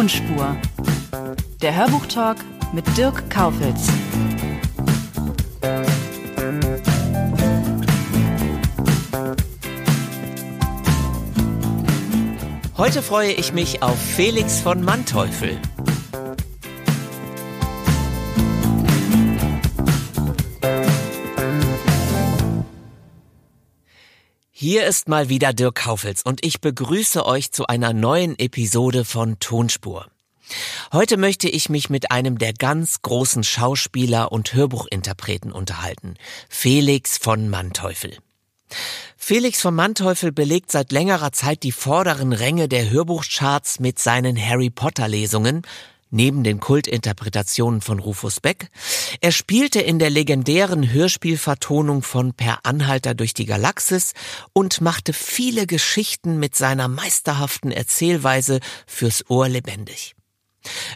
Tonspur. Der Hörbuchtalk mit Dirk Kaufitz. Heute freue ich mich auf Felix von Manteuffel. Hier ist mal wieder Dirk Kaufels und ich begrüße euch zu einer neuen Episode von Tonspur. Heute möchte ich mich mit einem der ganz großen Schauspieler und Hörbuchinterpreten unterhalten, Felix von Manteuffel. Felix von Manteuffel belegt seit längerer Zeit die vorderen Ränge der Hörbuchcharts mit seinen Harry Potter Lesungen, neben den Kultinterpretationen von Rufus Beck. Er spielte in der legendären Hörspielvertonung von Per Anhalter durch die Galaxis und machte viele Geschichten mit seiner meisterhaften Erzählweise fürs Ohr lebendig.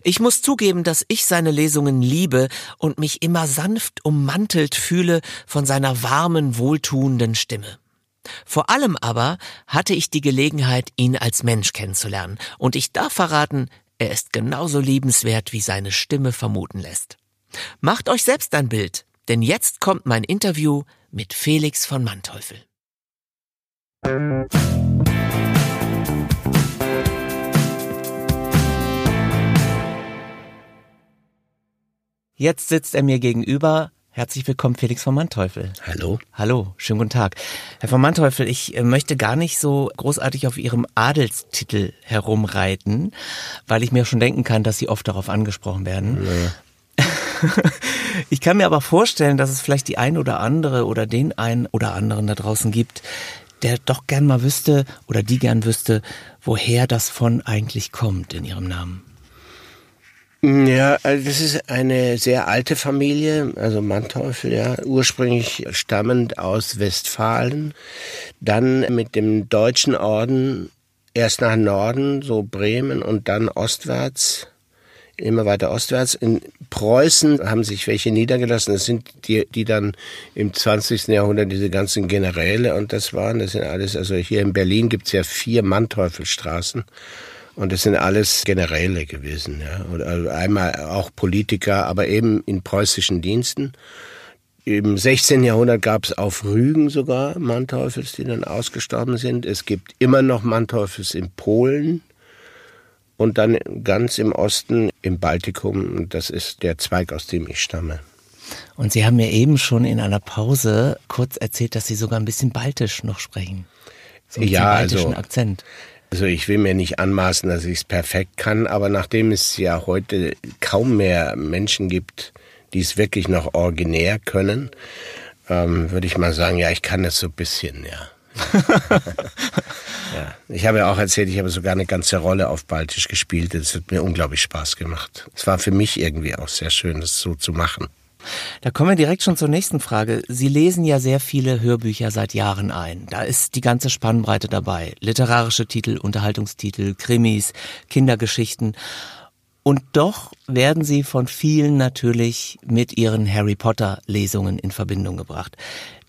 Ich muss zugeben, dass ich seine Lesungen liebe und mich immer sanft ummantelt fühle von seiner warmen, wohltuenden Stimme. Vor allem aber hatte ich die Gelegenheit, ihn als Mensch kennenzulernen, und ich darf verraten, er ist genauso liebenswert, wie seine Stimme vermuten lässt. Macht euch selbst ein Bild, denn jetzt kommt mein Interview mit Felix von Manteuffel. Jetzt sitzt er mir gegenüber. Herzlich willkommen, Felix von Manteuffel. Hallo. Hallo, schönen guten Tag. Herr von Manteuffel, ich äh, möchte gar nicht so großartig auf Ihrem Adelstitel herumreiten, weil ich mir schon denken kann, dass Sie oft darauf angesprochen werden. Ja. ich kann mir aber vorstellen, dass es vielleicht die ein oder andere oder den einen oder anderen da draußen gibt, der doch gern mal wüsste oder die gern wüsste, woher das von eigentlich kommt in Ihrem Namen. Ja, also das ist eine sehr alte Familie, also Manteuffel, ja, ursprünglich stammend aus Westfalen, dann mit dem deutschen Orden erst nach Norden, so Bremen und dann ostwärts, immer weiter ostwärts. In Preußen haben sich welche niedergelassen, das sind die, die dann im 20. Jahrhundert diese ganzen Generäle und das waren, das sind alles, also hier in Berlin gibt's ja vier Manteuffelstraßen. Und das sind alles Generäle gewesen, ja. Oder also einmal auch Politiker, aber eben in preußischen Diensten. Im 16. Jahrhundert gab es auf Rügen sogar Manteufels, die dann ausgestorben sind. Es gibt immer noch Manteufels in Polen und dann ganz im Osten im Baltikum. Das ist der Zweig, aus dem ich stamme. Und Sie haben mir eben schon in einer Pause kurz erzählt, dass Sie sogar ein bisschen baltisch noch sprechen. So ja, baltischen also, Akzent. Also ich will mir nicht anmaßen, dass ich es perfekt kann, aber nachdem es ja heute kaum mehr Menschen gibt, die es wirklich noch originär können, ähm, würde ich mal sagen, ja, ich kann das so ein bisschen, ja. ja. Ich habe ja auch erzählt, ich habe sogar eine ganze Rolle auf Baltisch gespielt. Das hat mir unglaublich Spaß gemacht. Es war für mich irgendwie auch sehr schön, das so zu machen. Da kommen wir direkt schon zur nächsten Frage. Sie lesen ja sehr viele Hörbücher seit Jahren ein. Da ist die ganze Spannbreite dabei. Literarische Titel, Unterhaltungstitel, Krimis, Kindergeschichten. Und doch werden sie von vielen natürlich mit ihren Harry Potter Lesungen in Verbindung gebracht.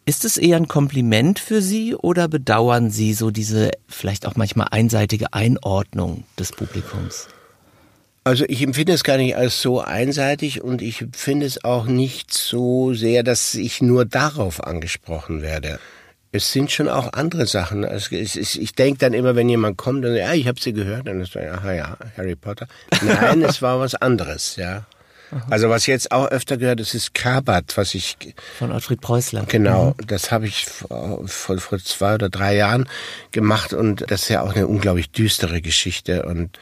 Ist es eher ein Kompliment für Sie oder bedauern Sie so diese vielleicht auch manchmal einseitige Einordnung des Publikums? Also ich empfinde es gar nicht als so einseitig und ich finde es auch nicht so sehr, dass ich nur darauf angesprochen werde. Es sind schon auch andere Sachen. Also ich denke dann immer, wenn jemand kommt und ja, ich habe sie gehört, dann ist dann, aha ja, Harry Potter. Nein, es war was anderes, ja. Also was jetzt auch öfter gehört, das ist Kabat, was ich von Alfred Preußler. Genau, mhm. das habe ich vor, vor, vor zwei oder drei Jahren gemacht und das ist ja auch eine unglaublich düstere Geschichte und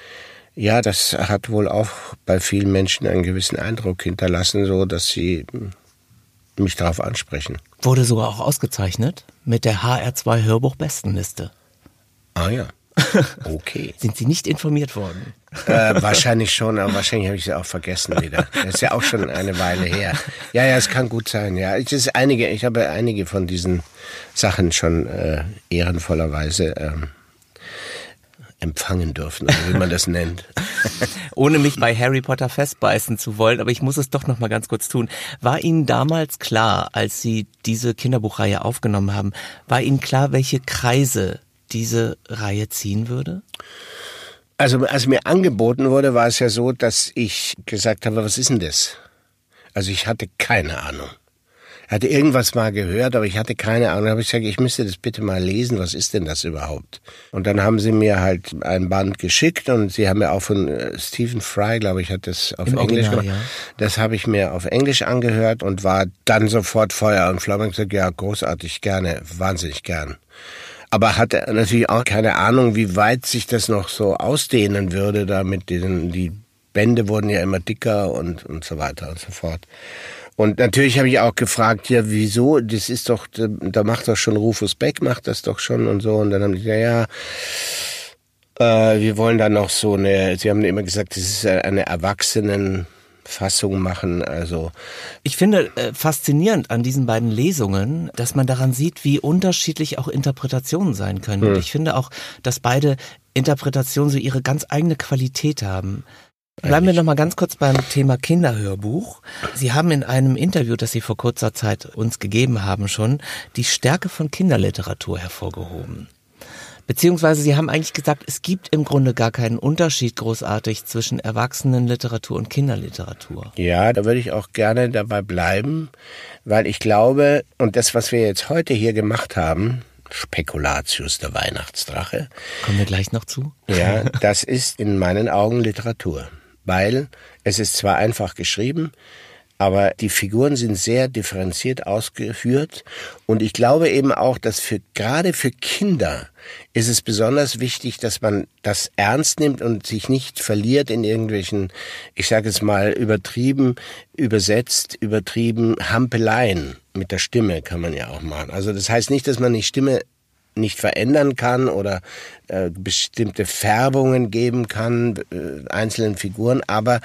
ja, das hat wohl auch bei vielen Menschen einen gewissen Eindruck hinterlassen, so dass sie mich darauf ansprechen. Wurde sogar auch ausgezeichnet mit der HR2 Hörbuch Bestenliste. Ah ja. Okay. Sind Sie nicht informiert worden? Äh, wahrscheinlich schon, aber wahrscheinlich habe ich sie auch vergessen wieder. Das ist ja auch schon eine Weile her. Ja, ja, es kann gut sein. Ja, es ist einige. Ich habe einige von diesen Sachen schon äh, ehrenvollerweise ähm, empfangen dürfen, oder wie man das nennt. Ohne mich bei Harry Potter festbeißen zu wollen, aber ich muss es doch noch mal ganz kurz tun. War Ihnen damals klar, als Sie diese Kinderbuchreihe aufgenommen haben, war Ihnen klar, welche Kreise diese Reihe ziehen würde? Also als mir angeboten wurde, war es ja so, dass ich gesagt habe, was ist denn das? Also ich hatte keine Ahnung. Hatte irgendwas mal gehört, aber ich hatte keine Ahnung. Da habe ich gesagt, ich müsste das bitte mal lesen. Was ist denn das überhaupt? Und dann haben sie mir halt ein Band geschickt und sie haben mir auch von äh, Stephen Fry, glaube ich, hat das auf Im Englisch Original, gemacht. ja. Das habe ich mir auf Englisch angehört und war dann sofort Feuer und Flamme und gesagt, ja, großartig, gerne, wahnsinnig gern. Aber hatte natürlich auch keine Ahnung, wie weit sich das noch so ausdehnen würde, da mit diesen, die Bände wurden ja immer dicker und, und so weiter und so fort. Und natürlich habe ich auch gefragt, ja, wieso? Das ist doch, da macht doch schon Rufus Beck, macht das doch schon und so. Und dann haben die gesagt, ja, äh, wir wollen da noch so eine, sie haben immer gesagt, das ist eine Erwachsenenfassung machen, also Ich finde äh, faszinierend an diesen beiden Lesungen, dass man daran sieht, wie unterschiedlich auch Interpretationen sein können. Und ich finde auch, dass beide Interpretationen so ihre ganz eigene Qualität haben. Bleiben wir noch mal ganz kurz beim Thema Kinderhörbuch. Sie haben in einem Interview, das Sie vor kurzer Zeit uns gegeben haben, schon die Stärke von Kinderliteratur hervorgehoben. Beziehungsweise Sie haben eigentlich gesagt, es gibt im Grunde gar keinen Unterschied großartig zwischen Erwachsenenliteratur und Kinderliteratur. Ja, da würde ich auch gerne dabei bleiben, weil ich glaube, und das, was wir jetzt heute hier gemacht haben, Spekulatius, der Weihnachtsdrache, Kommen wir gleich noch zu? ja, das ist in meinen Augen Literatur. Weil es ist zwar einfach geschrieben, aber die Figuren sind sehr differenziert ausgeführt und ich glaube eben auch, dass für gerade für Kinder ist es besonders wichtig, dass man das ernst nimmt und sich nicht verliert in irgendwelchen, ich sage es mal übertrieben übersetzt, übertrieben Hampeleien mit der Stimme kann man ja auch machen. Also das heißt nicht, dass man die Stimme nicht verändern kann oder äh, bestimmte Färbungen geben kann äh, einzelnen Figuren, aber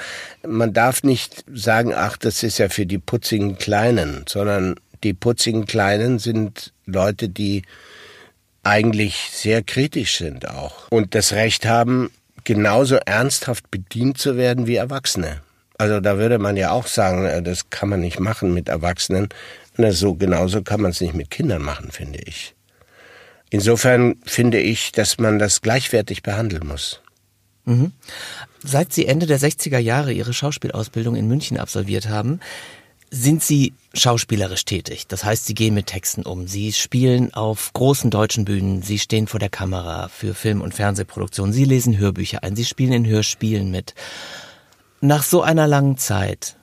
man darf nicht sagen, ach, das ist ja für die putzigen Kleinen, sondern die putzigen Kleinen sind Leute, die eigentlich sehr kritisch sind auch und das Recht haben, genauso ernsthaft bedient zu werden wie Erwachsene. Also da würde man ja auch sagen, äh, das kann man nicht machen mit Erwachsenen. Na, so genauso kann man es nicht mit Kindern machen, finde ich. Insofern finde ich, dass man das gleichwertig behandeln muss. Mhm. Seit Sie Ende der 60er Jahre Ihre Schauspielausbildung in München absolviert haben, sind Sie schauspielerisch tätig. Das heißt, Sie gehen mit Texten um. Sie spielen auf großen deutschen Bühnen. Sie stehen vor der Kamera für Film- und Fernsehproduktionen. Sie lesen Hörbücher ein. Sie spielen in Hörspielen mit. Nach so einer langen Zeit,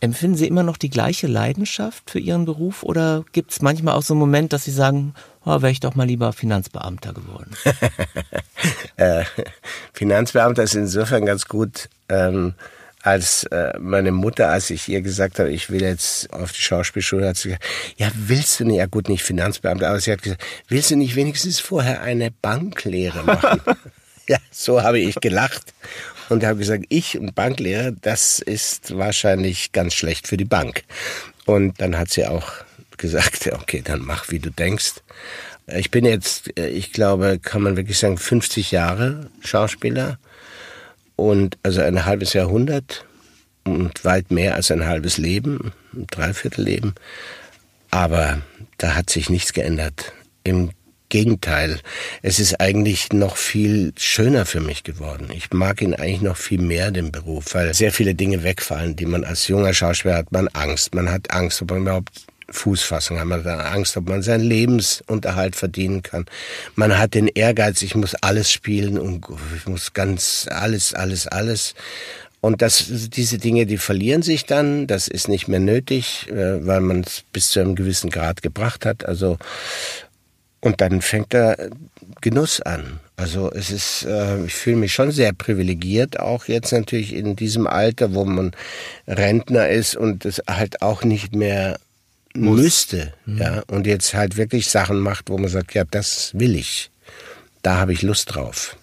empfinden Sie immer noch die gleiche Leidenschaft für Ihren Beruf oder gibt es manchmal auch so einen Moment, dass Sie sagen, oh, wäre ich doch mal lieber Finanzbeamter geworden? äh, Finanzbeamter ist insofern ganz gut, ähm, als äh, meine Mutter, als ich ihr gesagt habe, ich will jetzt auf die Schauspielschule, hat sie gesagt, ja, willst du nicht, ja gut, nicht Finanzbeamter, aber sie hat gesagt, willst du nicht wenigstens vorher eine Banklehre machen? ja, so habe ich gelacht und habe gesagt, ich und Banklehre, das ist wahrscheinlich ganz schlecht für die Bank. Und dann hat sie auch gesagt, okay, dann mach, wie du denkst. Ich bin jetzt, ich glaube, kann man wirklich sagen, 50 Jahre Schauspieler und also ein halbes Jahrhundert und weit mehr als ein halbes Leben, ein Dreiviertelleben. Aber da hat sich nichts geändert. Im Gegenteil, es ist eigentlich noch viel schöner für mich geworden. Ich mag ihn eigentlich noch viel mehr, den Beruf, weil sehr viele Dinge wegfallen, die man als junger Schauspieler hat. Man Angst, man hat Angst, ob man überhaupt Fußfassung hat, man hat Angst, ob man seinen Lebensunterhalt verdienen kann. Man hat den Ehrgeiz, ich muss alles spielen und ich muss ganz alles, alles, alles. Und das, diese Dinge, die verlieren sich dann. Das ist nicht mehr nötig, äh, weil man es bis zu einem gewissen Grad gebracht hat. Also und dann fängt der Genuss an. Also es ist, äh, ich fühle mich schon sehr privilegiert, auch jetzt natürlich in diesem Alter, wo man Rentner ist und es halt auch nicht mehr Muss. müsste, mhm. ja, und jetzt halt wirklich Sachen macht, wo man sagt, ja, das will ich. da habe ich Lust drauf.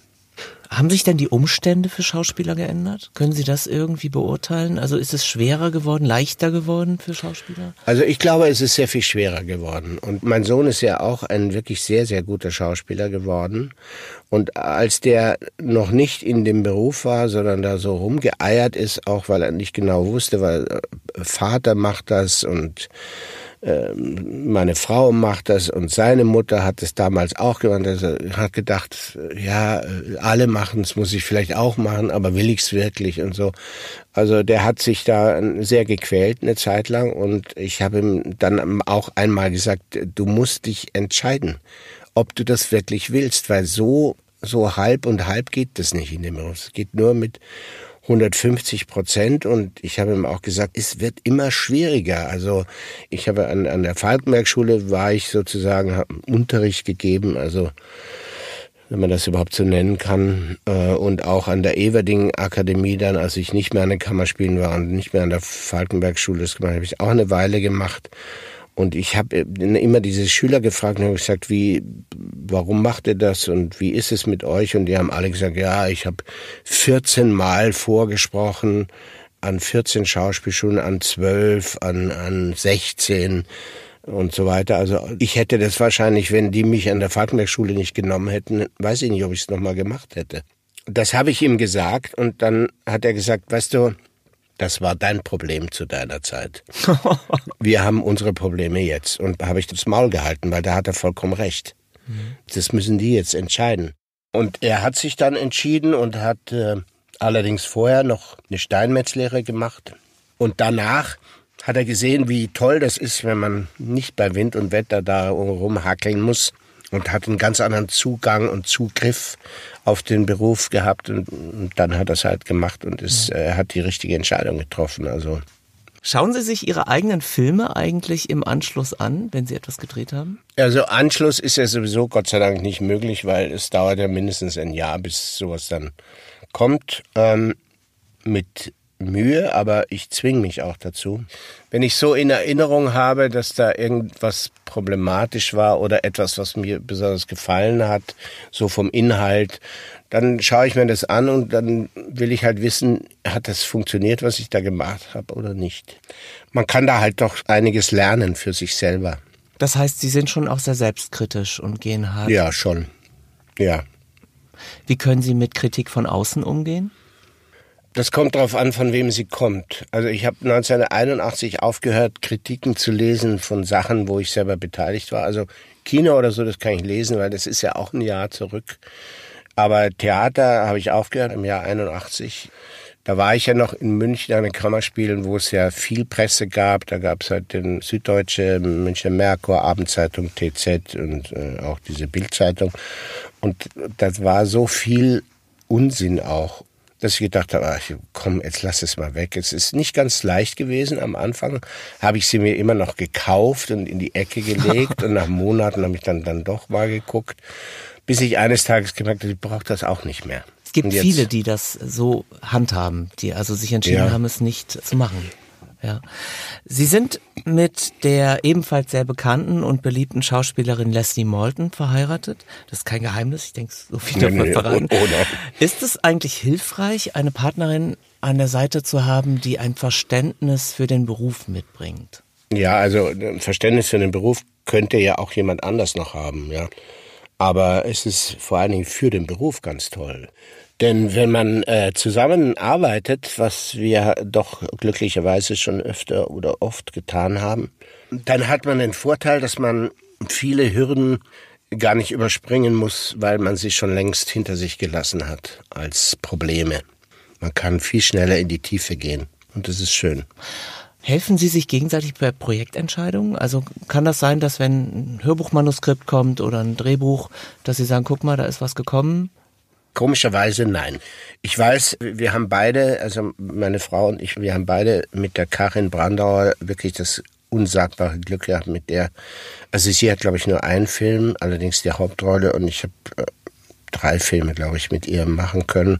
Haben sich denn die Umstände für Schauspieler geändert? Können Sie das irgendwie beurteilen? Also ist es schwerer geworden, leichter geworden für Schauspieler? Also ich glaube, es ist sehr viel schwerer geworden. Und mein Sohn ist ja auch ein wirklich sehr, sehr guter Schauspieler geworden. Und als der noch nicht in dem Beruf war, sondern da so rumgeeiert ist, auch weil er nicht genau wusste, weil äh, Vater macht das und meine Frau macht das und seine Mutter hat es damals auch gemacht. Also hat gedacht, ja, alle machen es, muss ich vielleicht auch machen, aber will ich es wirklich und so. Also der hat sich da sehr gequält eine Zeit lang und ich habe ihm dann auch einmal gesagt, du musst dich entscheiden, ob du das wirklich willst, weil so so halb und halb geht das nicht in dem Beruf. Es geht nur mit 150 Prozent und ich habe ihm auch gesagt, es wird immer schwieriger. Also ich habe an, an der Falkenberg-Schule war ich sozusagen, habe Unterricht gegeben, also wenn man das überhaupt so nennen kann, äh, und auch an der Everding-Akademie dann, als ich nicht mehr an den Kammerspielen war und nicht mehr an der Falkenberg-Schule das gemacht habe, ich auch eine Weile gemacht. Und ich habe immer diese Schüler gefragt und habe gesagt, wie, warum macht ihr das und wie ist es mit euch? Und die haben alle gesagt, ja, ich habe 14 Mal vorgesprochen an 14 Schauspielschulen, an 12, an, an 16 und so weiter. Also ich hätte das wahrscheinlich, wenn die mich an der Falkenberg-Schule nicht genommen hätten, weiß ich nicht, ob ich es nochmal gemacht hätte. Das habe ich ihm gesagt und dann hat er gesagt, weißt du, das war dein Problem zu deiner Zeit. Wir haben unsere Probleme jetzt. Und da habe ich das Maul gehalten, weil da hat er vollkommen recht. Mhm. Das müssen die jetzt entscheiden. Und er hat sich dann entschieden und hat äh, allerdings vorher noch eine Steinmetzlehre gemacht. Und danach hat er gesehen, wie toll das ist, wenn man nicht bei Wind und Wetter da rumhackeln muss und hat einen ganz anderen Zugang und Zugriff auf den Beruf gehabt und, und dann hat er es halt gemacht und ist, mhm. hat die richtige Entscheidung getroffen. Also Schauen Sie sich Ihre eigenen Filme eigentlich im Anschluss an, wenn Sie etwas gedreht haben? Also Anschluss ist ja sowieso Gott sei Dank nicht möglich, weil es dauert ja mindestens ein Jahr, bis sowas dann kommt. Ähm, mit Mühe, aber ich zwinge mich auch dazu. Wenn ich so in Erinnerung habe, dass da irgendwas problematisch war oder etwas, was mir besonders gefallen hat, so vom Inhalt, dann schaue ich mir das an und dann will ich halt wissen, hat das funktioniert, was ich da gemacht habe oder nicht. Man kann da halt doch einiges lernen für sich selber. Das heißt, Sie sind schon auch sehr selbstkritisch und gehen hart. Ja, schon. Ja. Wie können Sie mit Kritik von außen umgehen? Das kommt darauf an, von wem sie kommt. Also ich habe 1981 aufgehört, Kritiken zu lesen von Sachen, wo ich selber beteiligt war. Also Kino oder so, das kann ich lesen, weil das ist ja auch ein Jahr zurück. Aber Theater habe ich aufgehört im Jahr 81. Da war ich ja noch in München an den Kammerspielen, wo es ja viel Presse gab. Da gab es halt den Süddeutsche, Münchner Merkur, Abendzeitung, TZ und äh, auch diese Bildzeitung. Und das war so viel Unsinn auch dass ich gedacht habe, ach, komm, jetzt lass es mal weg. Es ist nicht ganz leicht gewesen am Anfang. Habe ich sie mir immer noch gekauft und in die Ecke gelegt und nach Monaten habe ich dann, dann doch mal geguckt, bis ich eines Tages gemerkt habe, ich brauche das auch nicht mehr. Es gibt viele, die das so handhaben, die also sich entschieden ja. haben, es nicht zu machen. Ja. Sie sind mit der ebenfalls sehr bekannten und beliebten Schauspielerin Leslie Malton verheiratet. Das ist kein Geheimnis, ich denke, so viel davon nee, verraten. Oh, oh ist es eigentlich hilfreich, eine Partnerin an der Seite zu haben, die ein Verständnis für den Beruf mitbringt? Ja, also ein Verständnis für den Beruf könnte ja auch jemand anders noch haben, ja. Aber es ist vor allen Dingen für den Beruf ganz toll. Denn wenn man äh, zusammenarbeitet, was wir doch glücklicherweise schon öfter oder oft getan haben, dann hat man den Vorteil, dass man viele Hürden gar nicht überspringen muss, weil man sie schon längst hinter sich gelassen hat als Probleme. Man kann viel schneller in die Tiefe gehen und das ist schön. Helfen Sie sich gegenseitig bei Projektentscheidungen? Also kann das sein, dass wenn ein Hörbuchmanuskript kommt oder ein Drehbuch, dass Sie sagen, guck mal, da ist was gekommen, Komischerweise nein. Ich weiß, wir haben beide, also meine Frau und ich, wir haben beide mit der Karin Brandauer wirklich das unsagbare Glück gehabt mit der. Also sie hat, glaube ich, nur einen Film, allerdings die Hauptrolle und ich habe äh, drei Filme, glaube ich, mit ihr machen können.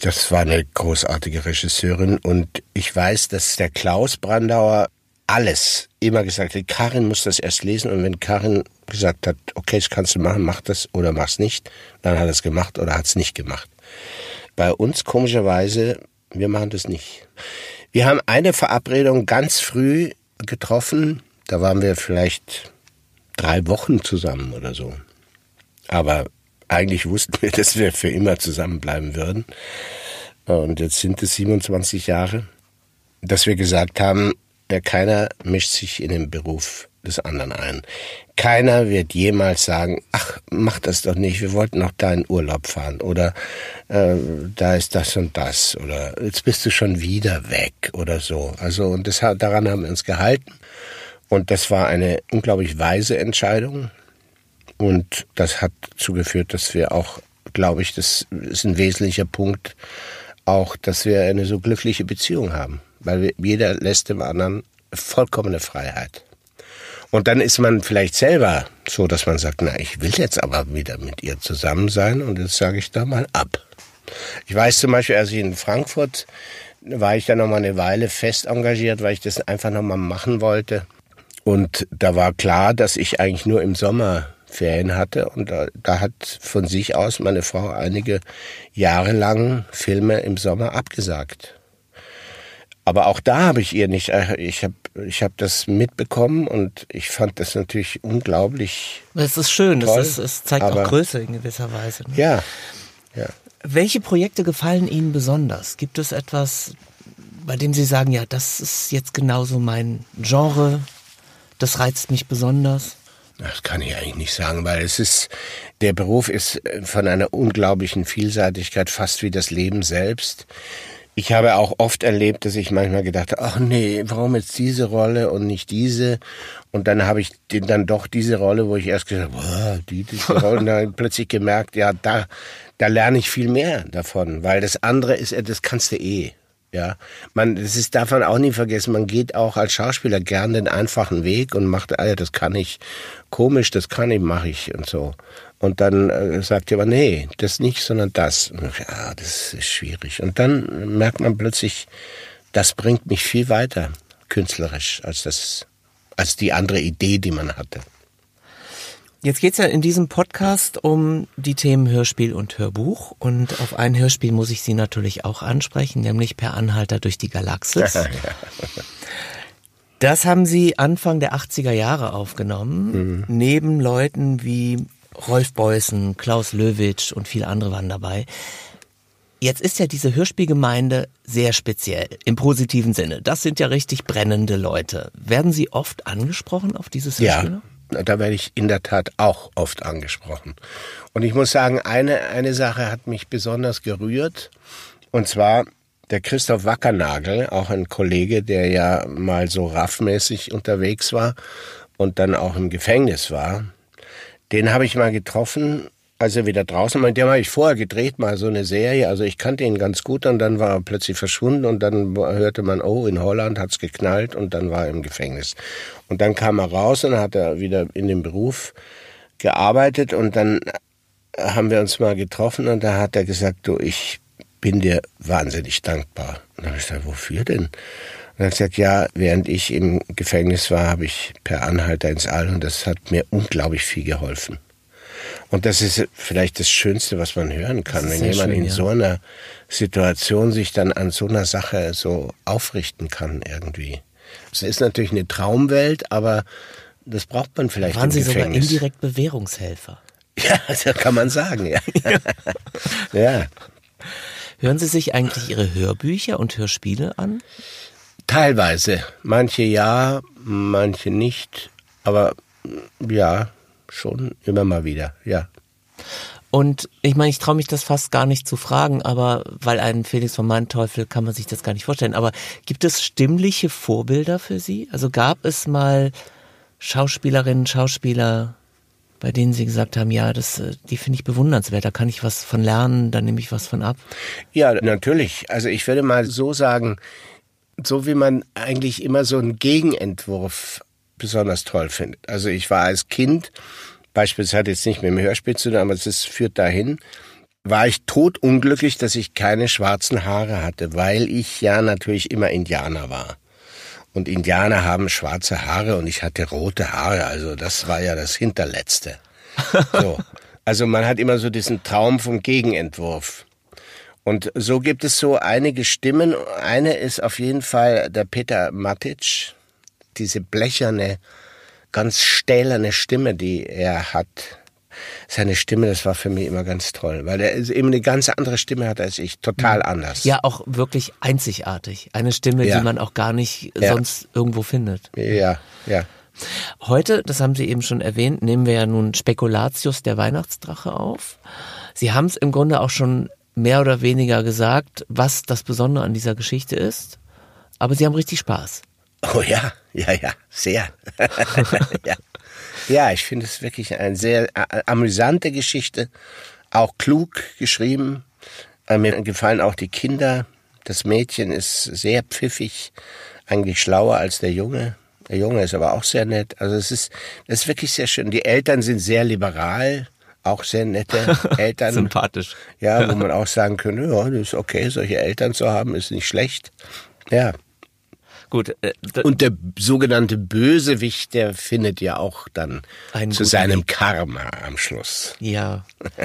Das war eine großartige Regisseurin und ich weiß, dass der Klaus Brandauer alles immer gesagt hat, Karin muss das erst lesen und wenn Karin gesagt hat, okay, das kannst du machen, mach das oder mach's nicht. Dann hat er es gemacht oder hat es nicht gemacht. Bei uns komischerweise, wir machen das nicht. Wir haben eine Verabredung ganz früh getroffen, da waren wir vielleicht drei Wochen zusammen oder so. Aber eigentlich wussten wir, dass wir für immer zusammenbleiben würden. Und jetzt sind es 27 Jahre, dass wir gesagt haben, keiner mischt sich in den Beruf des anderen ein. Keiner wird jemals sagen, ach, mach das doch nicht, wir wollten noch da in Urlaub fahren oder äh, da ist das und das oder jetzt bist du schon wieder weg oder so. Also und das, daran haben wir uns gehalten und das war eine unglaublich weise Entscheidung und das hat zugeführt, dass wir auch, glaube ich, das ist ein wesentlicher Punkt, auch, dass wir eine so glückliche Beziehung haben, weil jeder lässt dem anderen vollkommene Freiheit. Und dann ist man vielleicht selber so, dass man sagt, na, ich will jetzt aber wieder mit ihr zusammen sein und jetzt sage ich da mal ab. Ich weiß zum Beispiel, als ich in Frankfurt war ich da noch mal eine Weile fest engagiert, weil ich das einfach noch mal machen wollte. Und da war klar, dass ich eigentlich nur im Sommer Ferien hatte und da, da hat von sich aus meine Frau einige Jahre lang Filme im Sommer abgesagt. Aber auch da habe ich ihr nicht, äh, ich habe ich hab das mitbekommen und ich fand das natürlich unglaublich. Es ist schön, toll, es, ist, es zeigt auch Größe in gewisser Weise. Ne? Ja, ja. Welche Projekte gefallen Ihnen besonders? Gibt es etwas, bei dem Sie sagen, ja, das ist jetzt genauso mein Genre, das reizt mich besonders? Das kann ich eigentlich nicht sagen, weil es ist, der Beruf ist von einer unglaublichen Vielseitigkeit, fast wie das Leben selbst. Ich habe auch oft erlebt, dass ich manchmal gedacht habe, ach nee, warum jetzt diese Rolle und nicht diese? Und dann habe ich dann doch diese Rolle, wo ich erst gesagt habe, boah, die, diese Rolle, und dann plötzlich gemerkt, ja, da, da lerne ich viel mehr davon, weil das andere ist, das kannst du eh. Ja, man, das ist, man auch nie vergessen, man geht auch als Schauspieler gern den einfachen Weg und macht, ah das kann ich, komisch, das kann ich, mache ich und so. Und dann äh, sagt jemand, nee, das nicht, sondern das. Ja, das ist schwierig. Und dann merkt man plötzlich, das bringt mich viel weiter künstlerisch als das, als die andere Idee, die man hatte. Jetzt geht's ja in diesem Podcast um die Themen Hörspiel und Hörbuch. Und auf ein Hörspiel muss ich Sie natürlich auch ansprechen, nämlich Per Anhalter durch die Galaxis. Das haben Sie Anfang der 80er Jahre aufgenommen, mhm. neben Leuten wie Rolf Beußen, Klaus Löwitsch und viele andere waren dabei. Jetzt ist ja diese Hörspielgemeinde sehr speziell, im positiven Sinne. Das sind ja richtig brennende Leute. Werden Sie oft angesprochen auf dieses Hörspiel? Ja, da werde ich in der Tat auch oft angesprochen. Und ich muss sagen, eine, eine Sache hat mich besonders gerührt. Und zwar der Christoph Wackernagel, auch ein Kollege, der ja mal so raffmäßig unterwegs war und dann auch im Gefängnis war, den habe ich mal getroffen, als er wieder draußen war. Den habe ich vorher gedreht, mal so eine Serie. Also ich kannte ihn ganz gut und dann war er plötzlich verschwunden und dann hörte man, oh, in Holland hat's geknallt und dann war er im Gefängnis. Und dann kam er raus und hat er wieder in dem Beruf gearbeitet und dann haben wir uns mal getroffen und da hat er gesagt, du, ich bin dir wahnsinnig dankbar. Und dann habe ich gesagt, wofür denn? Und er hat gesagt, ja, während ich im Gefängnis war, habe ich per Anhalter ins All und das hat mir unglaublich viel geholfen. Und das ist vielleicht das Schönste, was man hören kann, wenn jemand schön, in ja. so einer Situation sich dann an so einer Sache so aufrichten kann irgendwie. Es ist natürlich eine Traumwelt, aber das braucht man vielleicht Waren im Sie Gefängnis. sogar indirekt Bewährungshelfer? Ja, so kann man sagen, ja. ja. Hören Sie sich eigentlich Ihre Hörbücher und Hörspiele an? Teilweise. Manche ja, manche nicht. Aber ja, schon immer mal wieder, ja. Und ich meine, ich traue mich das fast gar nicht zu fragen, aber weil ein Felix von Manteuffel kann man sich das gar nicht vorstellen. Aber gibt es stimmliche Vorbilder für Sie? Also gab es mal Schauspielerinnen, Schauspieler, bei denen Sie gesagt haben, ja, das, äh, die finde ich bewundernswert, da kann ich was von lernen, da nehme ich was von ab? Ja, natürlich. Also ich würde mal so sagen, so wie man eigentlich immer so einen Gegenentwurf besonders toll findet. Also ich war als Kind, beispielsweise hat jetzt nicht mit dem Hörspiel zu tun, aber es führt dahin, war ich totunglücklich, dass ich keine schwarzen Haare hatte, weil ich ja natürlich immer Indianer war. Und Indianer haben schwarze Haare und ich hatte rote Haare, also das war ja das Hinterletzte. So. Also man hat immer so diesen Traum vom Gegenentwurf. Und so gibt es so einige Stimmen. Eine ist auf jeden Fall der Peter Matic, diese blecherne, ganz stählerne Stimme, die er hat. Seine Stimme, das war für mich immer ganz toll, weil er eben eine ganz andere Stimme hat als ich, total anders. Ja, auch wirklich einzigartig. Eine Stimme, Ja. die man auch gar nicht Ja. sonst irgendwo findet. Ja, ja. Heute, das haben Sie eben schon erwähnt, nehmen wir ja nun Spekulatius, der Weihnachtsdrache, auf. Sie haben es im Grunde auch schon mehr oder weniger gesagt, was das Besondere an dieser Geschichte ist. Aber Sie haben richtig Spaß. Oh ja, ja, ja, sehr. ja. ja, ich finde es wirklich eine sehr äh, amüsante Geschichte, auch klug geschrieben. Äh, Mir gefallen auch die Kinder. Das Mädchen ist sehr pfiffig, eigentlich schlauer als der Junge. Der Junge ist aber auch sehr nett. Also es ist, das ist wirklich sehr schön. Die Eltern sind sehr liberal, auch sehr nette Eltern. Sympathisch. Ja, wo man auch sagen könnte, ja, das ist okay, solche Eltern zu haben, ist nicht schlecht. Ja. Gut, äh, Und der sogenannte Bösewicht, der findet ja auch dann zu seinem Weg. Karma am Schluss. ja.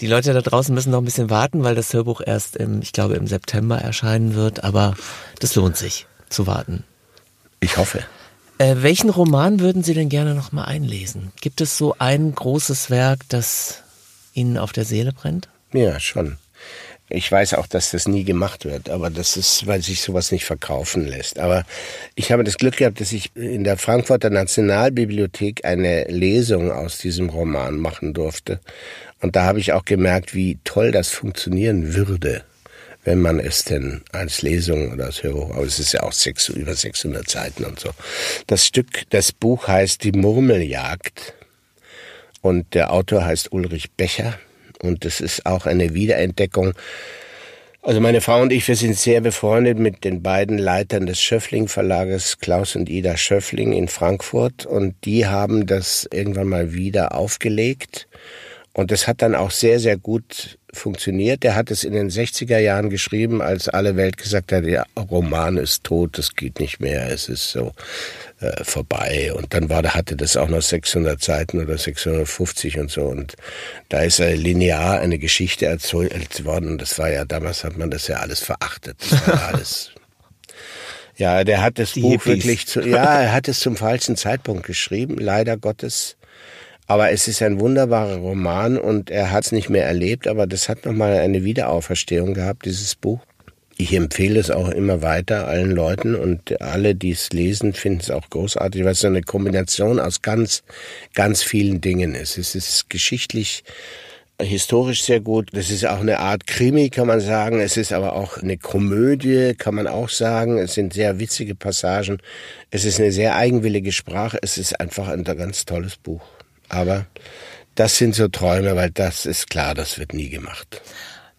Die Leute da draußen müssen noch ein bisschen warten, weil das Hörbuch erst im, ich glaube, im September erscheinen wird. Aber das lohnt sich zu warten. Ich hoffe. Äh, welchen Roman würden Sie denn gerne noch mal einlesen? Gibt es so ein großes Werk, das Ihnen auf der Seele brennt? Ja, schon. Ich weiß auch, dass das nie gemacht wird, aber das ist, weil sich sowas nicht verkaufen lässt. Aber ich habe das Glück gehabt, dass ich in der Frankfurter Nationalbibliothek eine Lesung aus diesem Roman machen durfte. Und da habe ich auch gemerkt, wie toll das funktionieren würde, wenn man es denn als Lesung oder als Hörbuch, aber es ist ja auch sechs, über 600 Seiten und so. Das Stück, das Buch heißt Die Murmeljagd und der Autor heißt Ulrich Becher und das ist auch eine Wiederentdeckung. Also meine Frau und ich, wir sind sehr befreundet mit den beiden Leitern des Schöffling Verlages, Klaus und Ida Schöffling in Frankfurt und die haben das irgendwann mal wieder aufgelegt und das hat dann auch sehr, sehr gut funktioniert. Der hat es in den 60er Jahren geschrieben, als alle Welt gesagt hat, der Roman ist tot, das geht nicht mehr, es ist so äh, vorbei. Und dann war, hatte das auch noch 600 Seiten oder 650 und so. Und da ist er linear eine Geschichte erzählt worden. Und das war ja, damals hat man das ja alles verachtet. Das war ja alles ja, der hat das Die Buch Hippies. wirklich zu, ja, er hat es zum falschen Zeitpunkt geschrieben, leider Gottes. Aber es ist ein wunderbarer Roman und er hat es nicht mehr erlebt, aber das hat nochmal eine Wiederauferstehung gehabt, dieses Buch. Ich empfehle es auch immer weiter allen Leuten und alle, die es lesen, finden es auch großartig, weil es so eine Kombination aus ganz, ganz vielen Dingen ist. Es ist geschichtlich, historisch sehr gut. Das ist auch eine Art Krimi, kann man sagen. Es ist aber auch eine Komödie, kann man auch sagen. Es sind sehr witzige Passagen. Es ist eine sehr eigenwillige Sprache. Es ist einfach ein ganz tolles Buch. Aber das sind so Träume, weil das ist klar, das wird nie gemacht.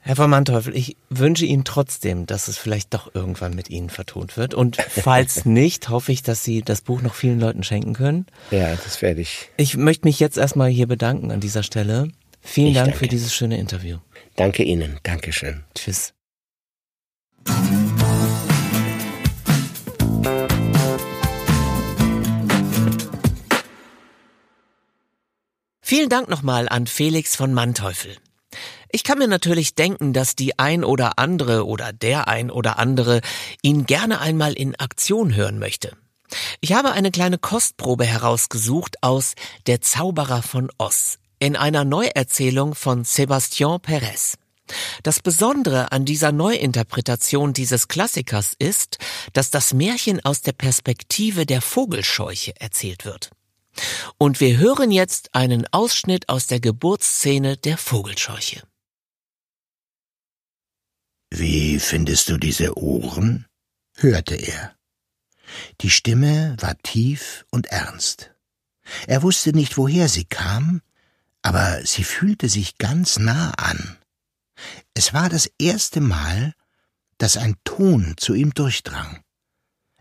Herr von Manteuffel, ich wünsche Ihnen trotzdem, dass es vielleicht doch irgendwann mit Ihnen vertont wird. Und falls nicht, hoffe ich, dass Sie das Buch noch vielen Leuten schenken können. Ja, das werde ich. Ich möchte mich jetzt erstmal hier bedanken an dieser Stelle. Vielen Ich Dank danke. für dieses schöne Interview. Danke Ihnen. Dankeschön. Tschüss. Vielen Dank nochmal an Felix von Manteuffel. Ich kann mir natürlich denken, dass die ein oder andere oder der ein oder andere ihn gerne einmal in Aktion hören möchte. Ich habe eine kleine Kostprobe herausgesucht aus Der Zauberer von Oz in einer Neuerzählung von Sebastian Perez. Das Besondere an dieser Neuinterpretation dieses Klassikers ist, dass das Märchen aus der Perspektive der Vogelscheuche erzählt wird. Und wir hören jetzt einen Ausschnitt aus der Geburtsszene der Vogelscheuche. Wie findest du diese Ohren? hörte er. Die Stimme war tief und ernst. Er wusste nicht, woher sie kam, aber sie fühlte sich ganz nah an. Es war das erste Mal, dass ein Ton zu ihm durchdrang.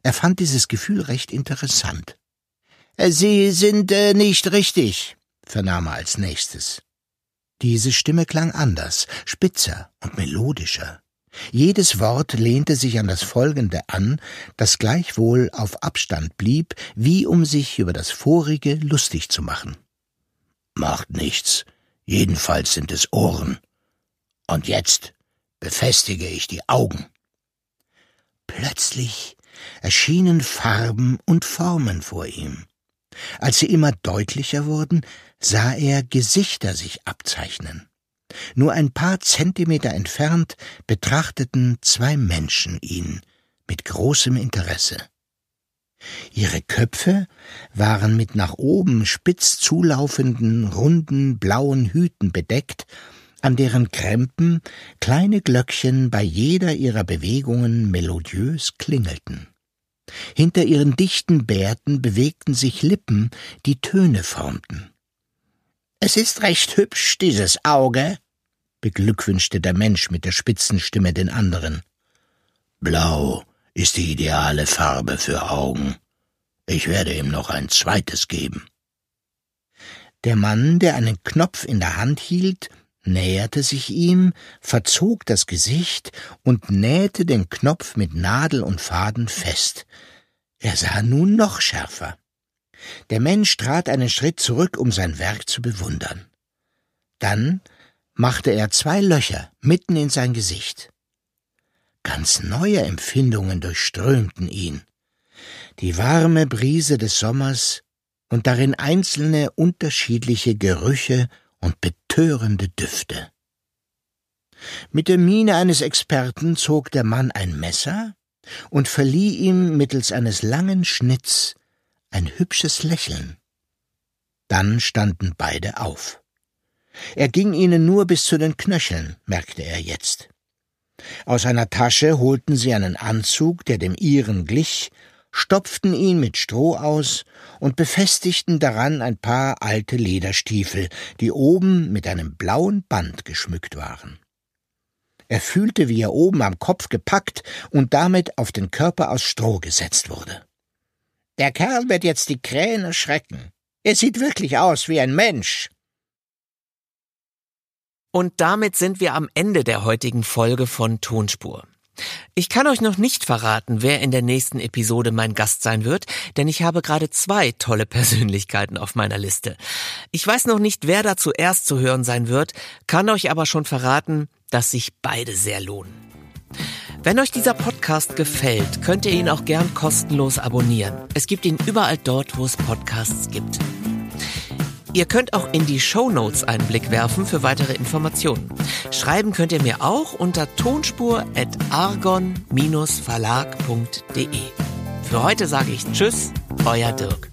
Er fand dieses Gefühl recht interessant. Sie sind äh, nicht richtig, vernahm er als nächstes. Diese Stimme klang anders, spitzer und melodischer. Jedes Wort lehnte sich an das folgende an, das gleichwohl auf Abstand blieb, wie um sich über das vorige lustig zu machen. Macht nichts, jedenfalls sind es Ohren. Und jetzt befestige ich die Augen. Plötzlich erschienen Farben und Formen vor ihm. Als sie immer deutlicher wurden, sah er Gesichter sich abzeichnen. Nur ein paar Zentimeter entfernt betrachteten zwei Menschen ihn mit großem Interesse. Ihre Köpfe waren mit nach oben spitz zulaufenden, runden, blauen Hüten bedeckt, an deren Krempen kleine Glöckchen bei jeder ihrer Bewegungen melodiös klingelten. Hinter ihren dichten Bärten bewegten sich Lippen, die Töne formten. Es ist recht hübsch, dieses Auge, beglückwünschte der Mensch mit der spitzen Stimme den anderen. Blau ist die ideale Farbe für Augen. Ich werde ihm noch ein zweites geben. Der Mann, der einen Knopf in der Hand hielt, näherte sich ihm, verzog das Gesicht und nähte den Knopf mit Nadel und Faden fest. Er sah nun noch schärfer. Der Mensch trat einen Schritt zurück, um sein Werk zu bewundern. Dann machte er zwei Löcher mitten in sein Gesicht. Ganz neue Empfindungen durchströmten ihn. Die warme Brise des Sommers und darin einzelne unterschiedliche Gerüche und betörende Düfte. Mit der Miene eines Experten zog der Mann ein Messer und verlieh ihm mittels eines langen Schnitts ein hübsches Lächeln. Dann standen beide auf. Er ging ihnen nur bis zu den Knöcheln, merkte er jetzt. Aus einer Tasche holten sie einen Anzug, der dem ihren glich, stopften ihn mit Stroh aus und befestigten daran ein paar alte Lederstiefel, die oben mit einem blauen Band geschmückt waren. Er fühlte, wie er oben am Kopf gepackt und damit auf den Körper aus Stroh gesetzt wurde. Der Kerl wird jetzt die Krähen erschrecken. Er sieht wirklich aus wie ein Mensch. Und damit sind wir am Ende der heutigen Folge von Tonspur. Ich kann euch noch nicht verraten, wer in der nächsten Episode mein Gast sein wird, denn ich habe gerade zwei tolle Persönlichkeiten auf meiner Liste. Ich weiß noch nicht, wer da zuerst zu hören sein wird, kann euch aber schon verraten, dass sich beide sehr lohnen. Wenn euch dieser Podcast gefällt, könnt ihr ihn auch gern kostenlos abonnieren. Es gibt ihn überall dort, wo es Podcasts gibt. Ihr könnt auch in die Show Notes einen Blick werfen für weitere Informationen. Schreiben könnt ihr mir auch unter tonspur.argon-verlag.de. Für heute sage ich Tschüss, euer Dirk.